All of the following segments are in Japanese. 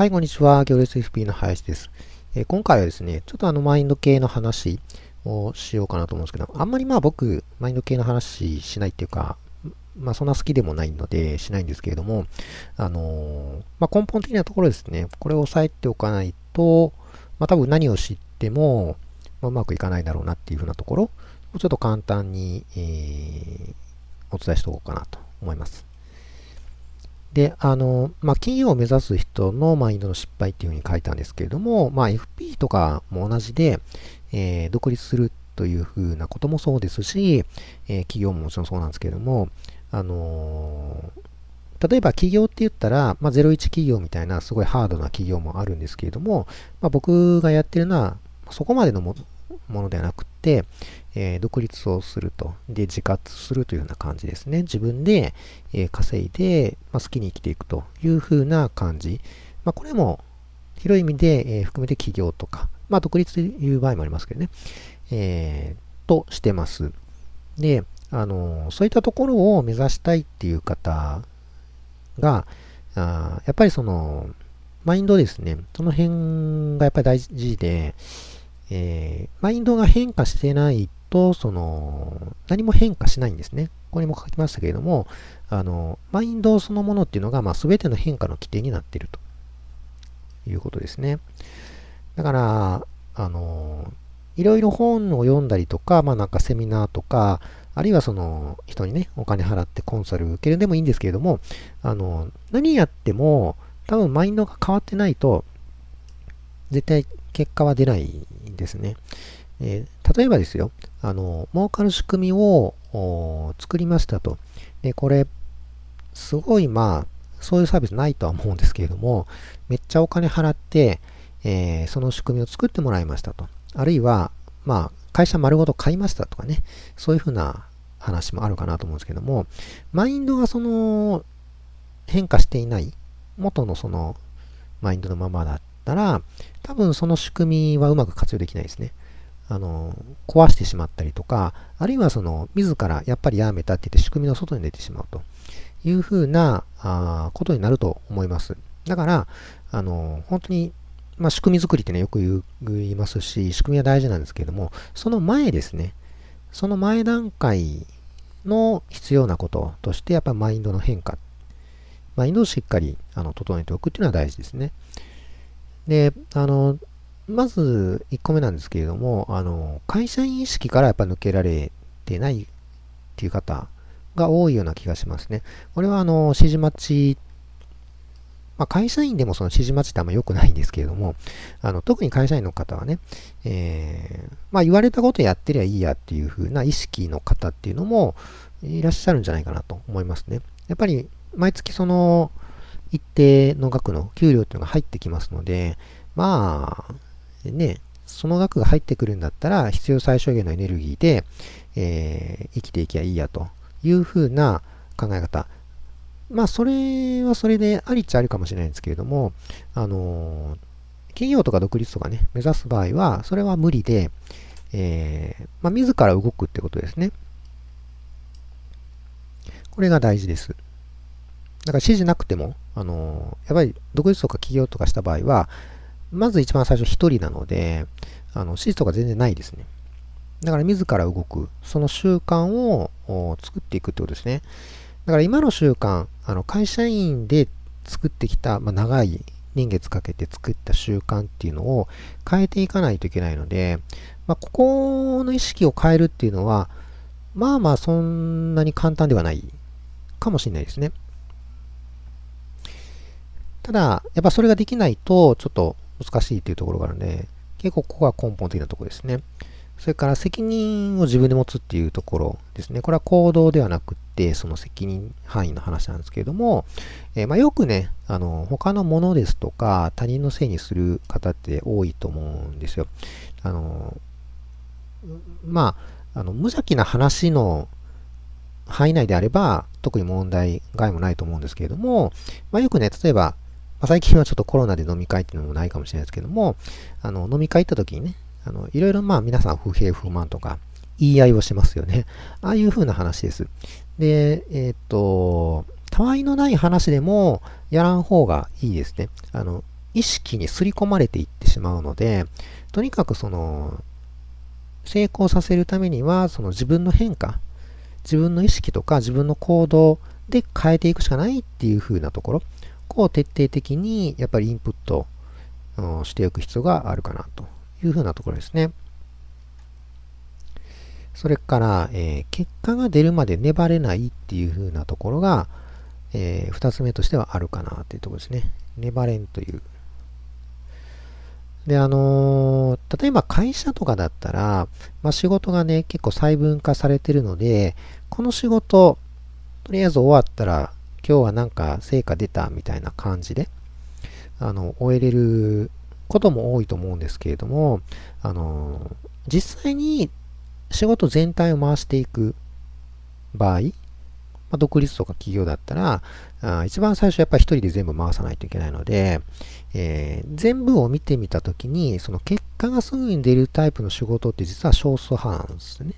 はい、こんにちは。行列 FP の林です。えー、今回はですね、ちょっとあのマインド系の話をしようかなと思うんですけど、あんまりまあ僕、マインド系の話しないっていうか、まあそんな好きでもないのでしないんですけれども、あのー、まあ根本的なところですね、これを押さえておかないと、まあ多分何を知っても、まあ、うまくいかないだろうなっていうふうなところをちょっと簡単に、えー、お伝えしておこうかなと思います。で、あの、まあ、企業を目指す人のマインドの失敗っていうふうに書いたんですけれども、まあ、FP とかも同じで、えー、独立するというふうなこともそうですし、えー、企業ももちろんそうなんですけれども、あのー、例えば企業って言ったら、まあ、01企業みたいなすごいハードな企業もあるんですけれども、まあ、僕がやってるのはそこまでのものではなくて、えー、独立をすると。で、自活するというような感じですね。自分で、えー、稼いで、まあ、好きに生きていくというふうな感じ。まあ、これも広い意味で、えー、含めて企業とか、まあ、独立という場合もありますけどね。えー、としてます。で、あのそういったところを目指したいっていう方が、あやっぱりその、マインドですね。その辺がやっぱり大事で、えー、マインドが変化してないと、その、何も変化しないんですね。ここにも書きましたけれども、あの、マインドそのものっていうのが、まあ、全ての変化の規定になっているということですね。だから、あの、いろいろ本を読んだりとか、まあなんかセミナーとか、あるいはその人にね、お金払ってコンサル受けるでもいいんですけれども、あの、何やっても多分マインドが変わってないと、絶対結果は出ないですね。えー、例えばですよ、あの、儲かる仕組みを作りましたと。で、これ、すごいまあ、そういうサービスないとは思うんですけれども、めっちゃお金払って、えー、その仕組みを作ってもらいましたと。あるいは、まあ、会社丸ごと買いましたとかね、そういうふうな話もあるかなと思うんですけども、マインドがその変化していない、元のそのマインドのままだったら、多分その仕組みはうまく活用できないですね。あの、壊してしまったりとか、あるいはその、自らやっぱりやめたって言って仕組みの外に出てしまうというふうなあことになると思います。だから、あの、本当に、まあ、仕組み作りってね、よく言いますし、仕組みは大事なんですけれども、その前ですね、その前段階の必要なこととして、やっぱマインドの変化、マインドをしっかりあの整えておくっていうのは大事ですね。で、あの、まず1個目なんですけれども、あの、会社員意識からやっぱ抜けられてないっていう方が多いような気がしますね。これはあの、指示待ち、まあ、会社員でもその指示待ちってあんま良くないんですけれども、あの、特に会社員の方はね、えー、まあ、言われたことやってりゃいいやっていう風な意識の方っていうのもいらっしゃるんじゃないかなと思いますね。やっぱり、毎月その、一定の額の給料っていうのが入ってきますので、まあ、ね、その額が入ってくるんだったら、必要最小限のエネルギーで、えー、生きていきゃいいやというふうな考え方。まあ、それはそれでありっちゃありかもしれないんですけれども、あのー、企業とか独立とかね、目指す場合は、それは無理で、えー、まあ、自ら動くってことですね。これが大事です。だから指示なくても、あの、やっぱり独立とか企業とかした場合は、まず一番最初一人なので、あの指示とか全然ないですね。だから自ら動く、その習慣を作っていくってことですね。だから今の習慣、あの会社員で作ってきた、まあ、長い年月かけて作った習慣っていうのを変えていかないといけないので、まあ、ここの意識を変えるっていうのは、まあまあそんなに簡単ではないかもしれないですね。ただ、やっぱそれができないと、ちょっと難しいというところがあるので、結構ここが根本的なところですね。それから責任を自分で持つっていうところですね。これは行動ではなくって、その責任範囲の話なんですけれども、えー、まあ、よくね、あの、他のものですとか、他人のせいにする方って多いと思うんですよ。あの、まあ、あの、無邪気な話の範囲内であれば、特に問題外もないと思うんですけれども、まあ、よくね、例えば、まあ、最近はちょっとコロナで飲み会っていうのもないかもしれないですけども、あの、飲み会行った時にね、あの、いろいろまあ皆さん不平不満とか言い合いをしますよね。ああいう風な話です。で、えー、っと、たわいのない話でもやらん方がいいですね。あの、意識に刷り込まれていってしまうので、とにかくその、成功させるためには、その自分の変化、自分の意識とか自分の行動で変えていくしかないっていう風なところ、こう徹底的にやっぱりインプット、していく必要があるかなという風なところですね。それから、えー、結果が出るまで粘れないっていう風なところが、えー、二つ目としてはあるかなっていうところですね。粘れんという。で、あのー、例えば会社とかだったら、まあ、仕事がね、結構細分化されてるので、この仕事、とりあえず終わったら、今日はなんか成果出たみたいな感じで、あの、終えれることも多いと思うんですけれども、あの、実際に仕事全体を回していく場合、ま、独立とか企業だったら、あ一番最初やっぱり一人で全部回さないといけないので、えー、全部を見てみたときに、その結果がすぐに出るタイプの仕事って実は少数派なんですね。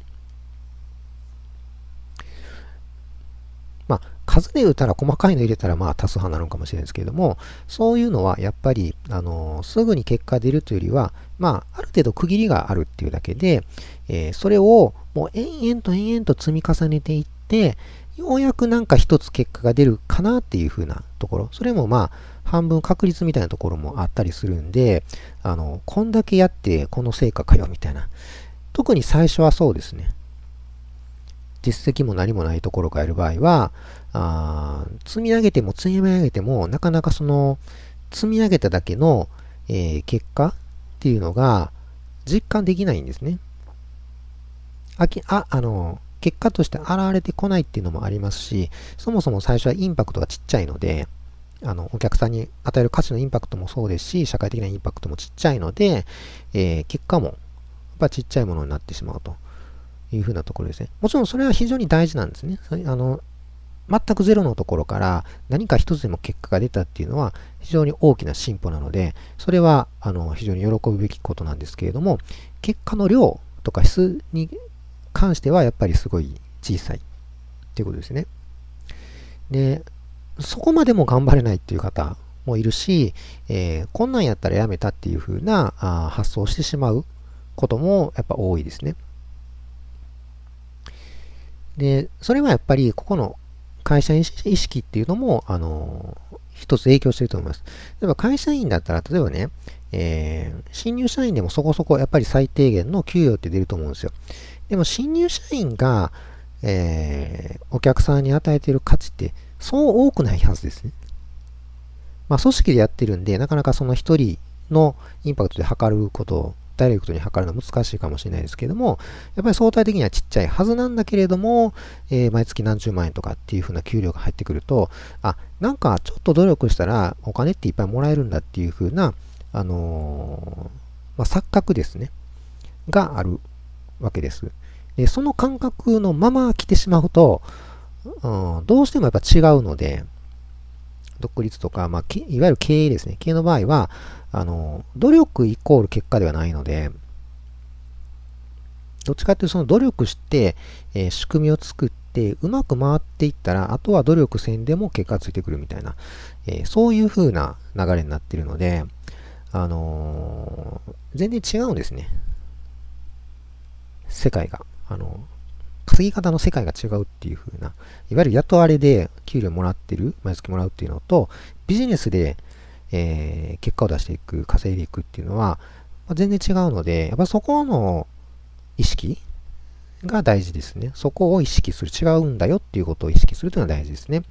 まあ、数で言うたら細かいの入れたらまあ多数派なのかもしれないですけれども、そういうのはやっぱり、あの、すぐに結果出るというよりは、まあ、ある程度区切りがあるっていうだけで、えー、それをもう延々と延々と積み重ねていって、ようやくなんか一つ結果が出るかなっていう風なところ。それもまあ、半分確率みたいなところもあったりするんで、あの、こんだけやってこの成果かよみたいな。特に最初はそうですね。実績も何もないところからやる場合は、あ積み上げても積み上げても、なかなかその、積み上げただけの、えー、結果っていうのが実感できないんですね。あきあ、あの、結果として現れてこないっていうのもありますし、そもそも最初はインパクトがちっちゃいので、あの、お客さんに与える価値のインパクトもそうですし、社会的なインパクトもちっちゃいので、えー、結果も、やっぱちっちゃいものになってしまうというふうなところですね。もちろんそれは非常に大事なんですね。あの、全くゼロのところから何か一つでも結果が出たっていうのは非常に大きな進歩なので、それはあの非常に喜ぶべきことなんですけれども、結果の量とか質に関してはやっぱりすごい小さいっていうことですね。で、そこまでも頑張れないっていう方もいるし、えー、こんなんやったらやめたっていう風なあ発想をしてしまうこともやっぱ多いですね。で、それはやっぱりここの会社意識っていうのも、あの、一つ影響してると思います。例えば会社員だったら、例えばね、えー、新入社員でもそこそこやっぱり最低限の給与って出ると思うんですよ。でも新入社員が、えー、お客さんに与えている価値ってそう多くないはずですね。まあ組織でやってるんで、なかなかその一人のインパクトで測ることダイレクトに測るのは難しいかもしれないですけども、やっぱり相対的にはちっちゃいはずなんだけれども、えー、毎月何十万円とかっていう風な給料が入ってくると、あ、なんかちょっと努力したらお金っていっぱいもらえるんだっていう風な、あのー、まあ、錯覚ですね、があるわけです。で、その感覚のまま来てしまうと、うん、どうしてもやっぱ違うので、独立とか、まあ、いわゆる経営ですね。経営の場合は、あの、努力イコール結果ではないので、どっちかっていうとその努力して、えー、仕組みを作って、うまく回っていったら、あとは努力せんでも結果がついてくるみたいな、えー、そういう風な流れになってるので、あのー、全然違うんですね。世界が。あの、稼ぎ方の世界が違うっていう風な、いわゆる雇われで給料もらってる、毎月もらうっていうのと、ビジネスで、えー、結果を出していく、稼いでいくっていうのは、まあ、全然違うので、やっぱそこの意識が大事ですね。そこを意識する。違うんだよっていうことを意識するというのは大事ですね。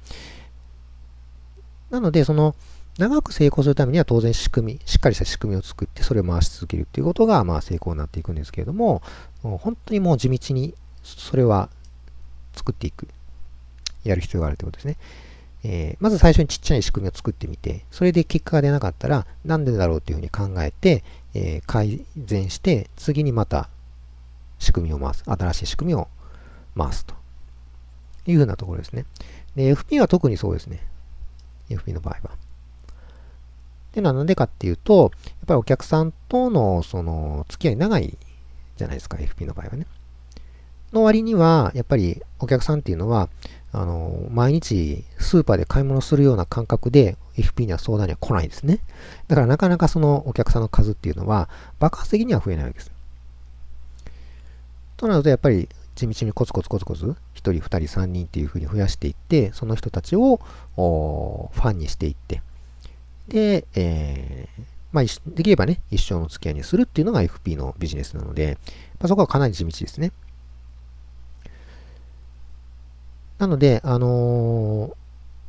なので、その、長く成功するためには当然仕組み、しっかりした仕組みを作ってそれを回し続けるっていうことがまあ成功になっていくんですけれども、本当にもう地道にそれは作っていく、やる必要があるということですね。えー、まず最初にちっちゃい仕組みを作ってみて、それで結果が出なかったら、なんでだろうっていうふうに考えて、えー、改善して、次にまた仕組みを回す。新しい仕組みを回すというふうなところですね。で、FP は特にそうですね。FP の場合は。で、なんでかっていうと、やっぱりお客さんとのその付き合い長いじゃないですか、FP の場合はね。の割には、やっぱりお客さんっていうのは、あの、毎日スーパーで買い物するような感覚で FP には相談には来ないですね。だからなかなかそのお客さんの数っていうのは爆発的には増えないわけです。となるとやっぱり地道にコツコツコツコツ1人2人3人っていうふうに増やしていってその人たちをファンにしていってで、えー、まあ、できればね一生の付き合いにするっていうのが FP のビジネスなので、まあ、そこはかなり地道ですね。なので、あのー、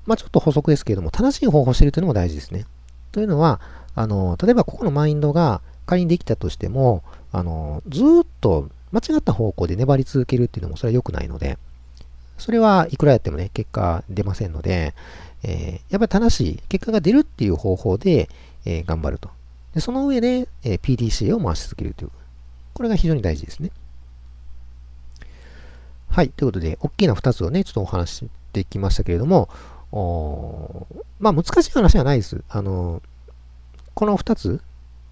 まあ、ちょっと補足ですけれども、正しい方法を知るというのも大事ですね。というのは、あのー、例えばここのマインドが仮にできたとしても、あのー、ずっと間違った方向で粘り続けるっていうのもそれは良くないので、それはいくらやってもね、結果出ませんので、え、やっぱり正しい結果が出るっていう方法で、え、頑張ると。でその上で、え、PDCA を回し続けるという。これが非常に大事ですね。はい。ということで、大きな2つをね、ちょっとお話してきましたけれども、まあ、難しい話はないです。あの、この2つ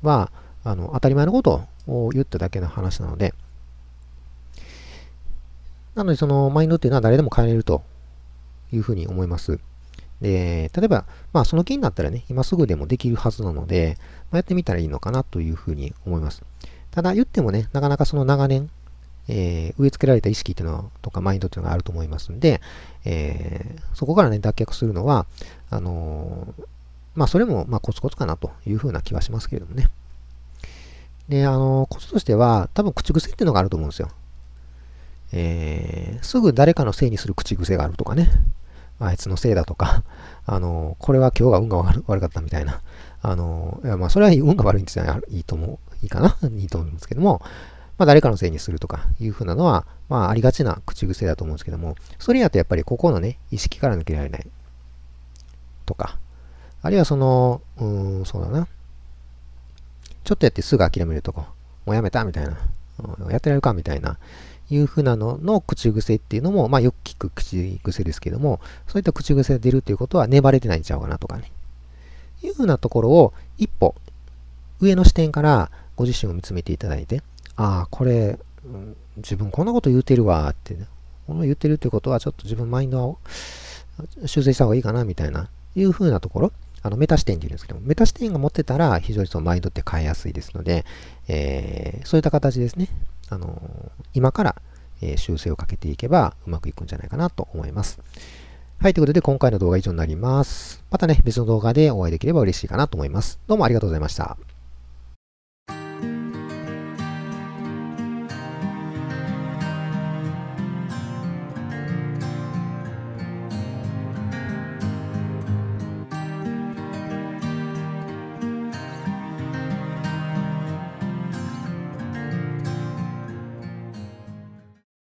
は、あの、当たり前のことを言っただけの話なので、なので、そのマインドっていうのは誰でも変えれるというふうに思います。で、例えば、まあ、その気になったらね、今すぐでもできるはずなので、まあ、やってみたらいいのかなというふうに思います。ただ、言ってもね、なかなかその長年、えー、植え付けられた意識っていうのとかマインドっていうのがあると思いますんで、えー、そこからね、脱却するのは、あのー、まあ、それも、まあ、コツコツかなというふうな気はしますけれどもね。で、あのコツとしては、多分口癖っていうのがあると思うんですよ。え、すぐ誰かのせいにする口癖があるとかね。あいつのせいだとか、あの、これは今日が運が悪かったみたいな。あの、いやまあ、それは運が悪いんですよ。いいと思う。いいかないいと思うんですけども、まあ、誰かのせいにするとかいうふうなのは、まあ、ありがちな口癖だと思うんですけども、それやとやっぱりここのね、意識から抜けられない。とか、あるいはその、うーん、そうだな。ちょっとやってすぐ諦めるとこ、もうやめたみたいな。やってられるかみたいな。いうふうなのの口癖っていうのも、まあよく聞く口癖ですけども、そういった口癖が出るっていうことは粘れてないんちゃうかなとかね。いうふうなところを一歩上の視点からご自身を見つめていただいて、ああ、これ、うん、自分こんなこと言うてるわって、ね、この言ってるってことはちょっと自分マインドを修正した方がいいかなみたいな、いうふうなところ、あのメタ視点っていうんですけども、メタ視点が持ってたら非常にそのマインドって変えやすいですので、えー、そういった形ですね。あの今から、え修正をかけていけばうまくいくんじゃないかなと思います。はい、ということで今回の動画は以上になります。またね、別の動画でお会いできれば嬉しいかなと思います。どうもありがとうございました。